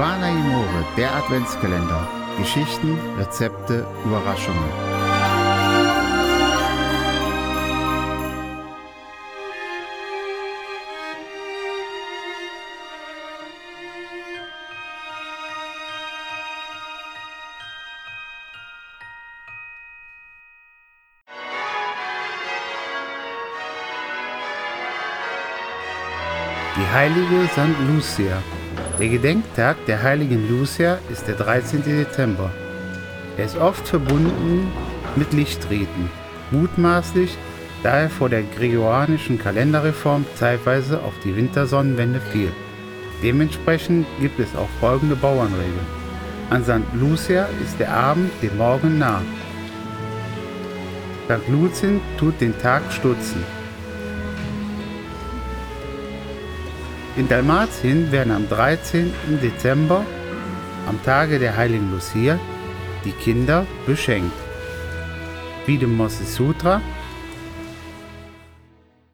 Amore, der Adventskalender. Geschichten, Rezepte, Überraschungen. Die heilige St. Lucia. Der Gedenktag der heiligen Lucia ist der 13. Dezember. Er ist oft verbunden mit Lichtriten, mutmaßlich, da er vor der gregorianischen Kalenderreform zeitweise auf die Wintersonnenwende fiel. Dementsprechend gibt es auch folgende Bauernregeln. An St. Lucia ist der Abend dem Morgen nah. St. Lucien tut den Tag stutzen. In Dalmatien werden am 13. Dezember, am Tage der heiligen Lucia, die Kinder beschenkt. Wie dem Moses Sutra